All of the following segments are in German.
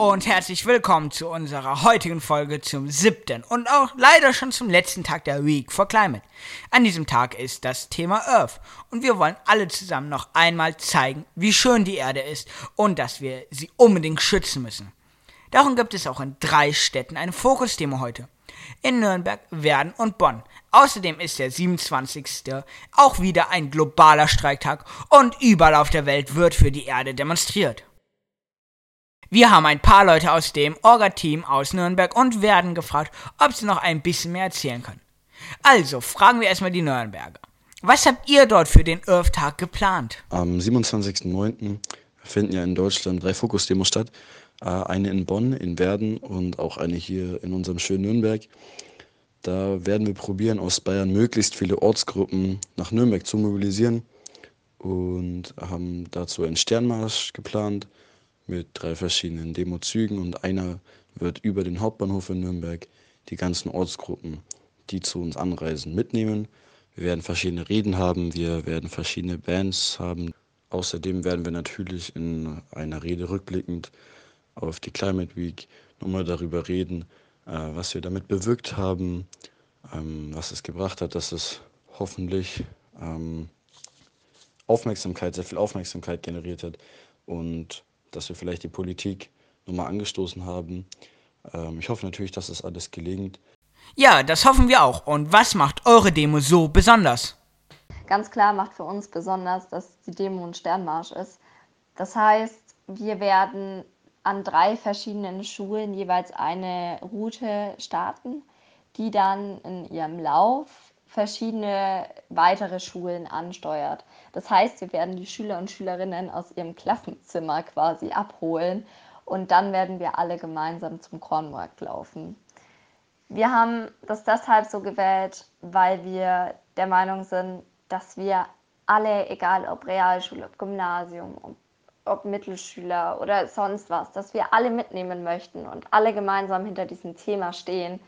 und herzlich willkommen zu unserer heutigen Folge zum siebten und auch leider schon zum letzten Tag der Week for Climate. An diesem Tag ist das Thema Earth und wir wollen alle zusammen noch einmal zeigen, wie schön die Erde ist und dass wir sie unbedingt schützen müssen. Darum gibt es auch in drei Städten eine Fokusdemo heute. In Nürnberg, Werden und Bonn. Außerdem ist der 27. auch wieder ein globaler Streiktag und überall auf der Welt wird für die Erde demonstriert. Wir haben ein paar Leute aus dem Orga-Team aus Nürnberg und werden gefragt, ob sie noch ein bisschen mehr erzählen können. Also fragen wir erstmal die Nürnberger. Was habt ihr dort für den Earth-Tag geplant? Am 27.09. finden ja in Deutschland drei Fokusdemos statt. Äh, eine in Bonn, in Werden und auch eine hier in unserem schönen Nürnberg. Da werden wir probieren, aus Bayern möglichst viele Ortsgruppen nach Nürnberg zu mobilisieren und haben dazu einen Sternmarsch geplant mit drei verschiedenen Demozügen und einer wird über den Hauptbahnhof in Nürnberg die ganzen Ortsgruppen, die zu uns anreisen, mitnehmen. Wir werden verschiedene Reden haben, wir werden verschiedene Bands haben. Außerdem werden wir natürlich in einer Rede rückblickend auf die Climate Week nochmal darüber reden, äh, was wir damit bewirkt haben, ähm, was es gebracht hat, dass es hoffentlich ähm, Aufmerksamkeit, sehr viel Aufmerksamkeit generiert hat und dass wir vielleicht die Politik nochmal angestoßen haben. Ähm, ich hoffe natürlich, dass das alles gelingt. Ja, das hoffen wir auch. Und was macht eure Demo so besonders? Ganz klar macht für uns besonders, dass die Demo ein Sternmarsch ist. Das heißt, wir werden an drei verschiedenen Schulen jeweils eine Route starten, die dann in ihrem Lauf verschiedene weitere Schulen ansteuert. Das heißt, wir werden die Schüler und Schülerinnen aus ihrem Klassenzimmer quasi abholen und dann werden wir alle gemeinsam zum Kornmarkt laufen. Wir haben das deshalb so gewählt, weil wir der Meinung sind, dass wir alle, egal ob Realschule, ob Gymnasium, ob, ob Mittelschüler oder sonst was, dass wir alle mitnehmen möchten und alle gemeinsam hinter diesem Thema stehen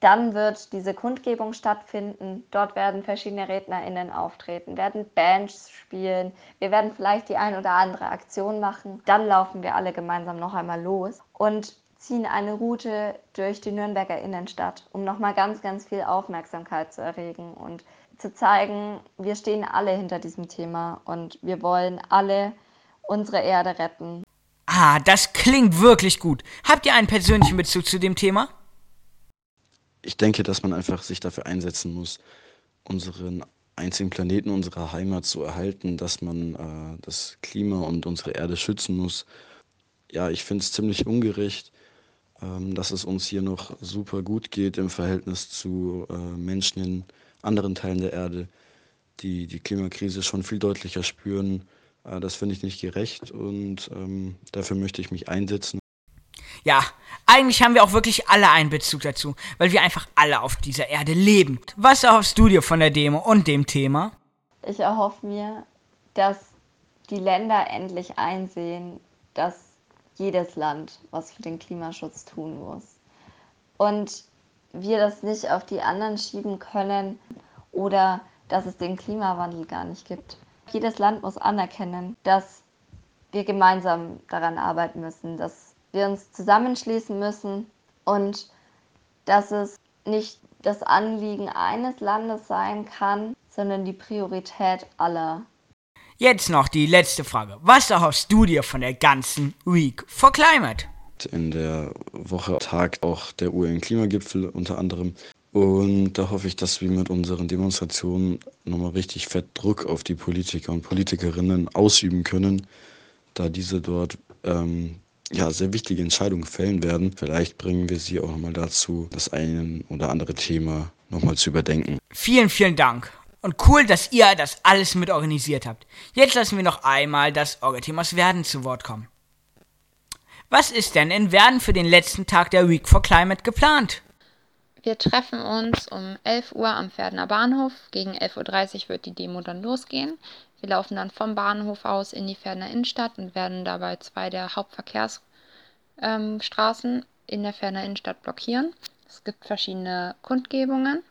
dann wird diese Kundgebung stattfinden. Dort werden verschiedene RednerInnen auftreten, werden Bands spielen. Wir werden vielleicht die ein oder andere Aktion machen. Dann laufen wir alle gemeinsam noch einmal los und ziehen eine Route durch die Nürnberger Innenstadt, um nochmal ganz, ganz viel Aufmerksamkeit zu erregen und zu zeigen, wir stehen alle hinter diesem Thema und wir wollen alle unsere Erde retten. Ah, das klingt wirklich gut. Habt ihr einen persönlichen Bezug zu dem Thema? Ich denke, dass man einfach sich dafür einsetzen muss, unseren einzigen Planeten, unsere Heimat zu erhalten, dass man äh, das Klima und unsere Erde schützen muss. Ja, ich finde es ziemlich ungerecht, ähm, dass es uns hier noch super gut geht im Verhältnis zu äh, Menschen in anderen Teilen der Erde, die die Klimakrise schon viel deutlicher spüren. Äh, das finde ich nicht gerecht und ähm, dafür möchte ich mich einsetzen. Ja, eigentlich haben wir auch wirklich alle einen Bezug dazu, weil wir einfach alle auf dieser Erde leben. Was erhoffst du dir von der Demo und dem Thema? Ich erhoffe mir, dass die Länder endlich einsehen, dass jedes Land was für den Klimaschutz tun muss. Und wir das nicht auf die anderen schieben können oder dass es den Klimawandel gar nicht gibt. Jedes Land muss anerkennen, dass wir gemeinsam daran arbeiten müssen, dass wir uns zusammenschließen müssen und dass es nicht das Anliegen eines Landes sein kann, sondern die Priorität aller. Jetzt noch die letzte Frage. Was erhoffst du dir von der ganzen Week for Climate? In der Woche tagt auch der UN-Klimagipfel unter anderem. Und da hoffe ich, dass wir mit unseren Demonstrationen nochmal richtig fett Druck auf die Politiker und Politikerinnen ausüben können, da diese dort ähm, ja, sehr wichtige Entscheidungen fällen werden. Vielleicht bringen wir sie auch nochmal dazu, das eine oder andere Thema nochmal zu überdenken. Vielen, vielen Dank. Und cool, dass ihr das alles mit organisiert habt. Jetzt lassen wir noch einmal das Orga-Team aus Werden zu Wort kommen. Was ist denn in Werden für den letzten Tag der Week for Climate geplant? Wir treffen uns um 11 Uhr am Pferdener Bahnhof. Gegen 11.30 Uhr wird die Demo dann losgehen. Wir laufen dann vom Bahnhof aus in die Ferner Innenstadt und werden dabei zwei der Hauptverkehrsstraßen ähm, in der Ferner Innenstadt blockieren. Es gibt verschiedene Kundgebungen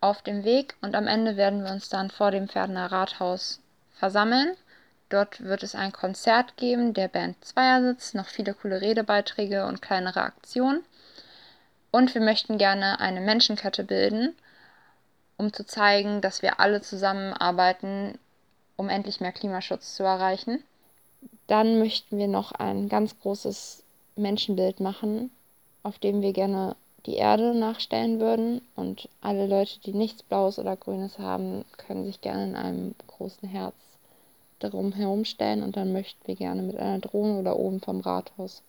auf dem Weg und am Ende werden wir uns dann vor dem Pferdener Rathaus versammeln. Dort wird es ein Konzert geben, der Band Zweiersitz, noch viele coole Redebeiträge und kleinere Aktionen. Und wir möchten gerne eine Menschenkette bilden, um zu zeigen, dass wir alle zusammenarbeiten, um endlich mehr Klimaschutz zu erreichen. Dann möchten wir noch ein ganz großes Menschenbild machen, auf dem wir gerne die Erde nachstellen würden. Und alle Leute, die nichts Blaues oder Grünes haben, können sich gerne in einem großen Herz darum herumstellen. Und dann möchten wir gerne mit einer Drohne oder oben vom Rathaus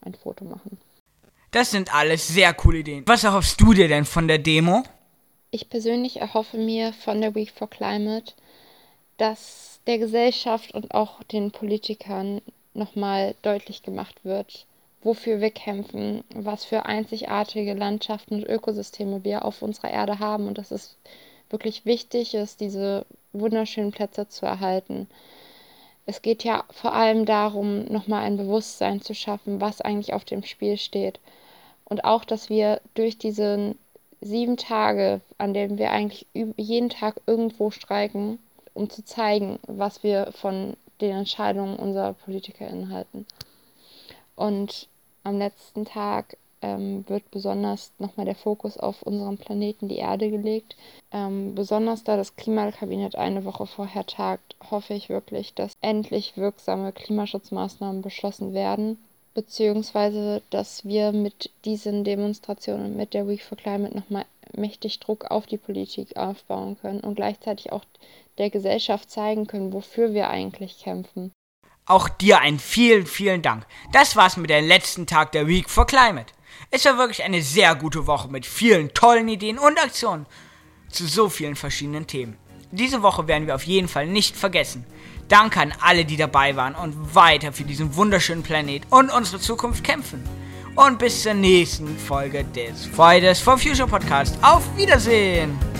ein Foto machen. Das sind alles sehr coole Ideen. Was erhoffst du dir denn von der Demo? Ich persönlich erhoffe mir von der Week for Climate, dass der Gesellschaft und auch den Politikern nochmal deutlich gemacht wird, wofür wir kämpfen, was für einzigartige Landschaften und Ökosysteme wir auf unserer Erde haben und dass es wirklich wichtig ist, diese wunderschönen Plätze zu erhalten. Es geht ja vor allem darum, nochmal ein Bewusstsein zu schaffen, was eigentlich auf dem Spiel steht. Und auch, dass wir durch diese sieben Tage, an denen wir eigentlich jeden Tag irgendwo streiken, um zu zeigen, was wir von den Entscheidungen unserer PolitikerInnen halten. Und am letzten Tag ähm, wird besonders nochmal der Fokus auf unseren Planeten, die Erde, gelegt. Ähm, besonders da das Klimakabinett eine Woche vorher tagt, hoffe ich wirklich, dass endlich wirksame Klimaschutzmaßnahmen beschlossen werden beziehungsweise dass wir mit diesen Demonstrationen, mit der Week for Climate nochmal mächtig Druck auf die Politik aufbauen können und gleichzeitig auch der Gesellschaft zeigen können, wofür wir eigentlich kämpfen. Auch dir einen vielen, vielen Dank. Das war's mit dem letzten Tag der Week for Climate. Es war wirklich eine sehr gute Woche mit vielen tollen Ideen und Aktionen zu so vielen verschiedenen Themen. Diese Woche werden wir auf jeden Fall nicht vergessen. Danke an alle, die dabei waren und weiter für diesen wunderschönen Planet und unsere Zukunft kämpfen. Und bis zur nächsten Folge des Fridays for Future Podcast. Auf Wiedersehen!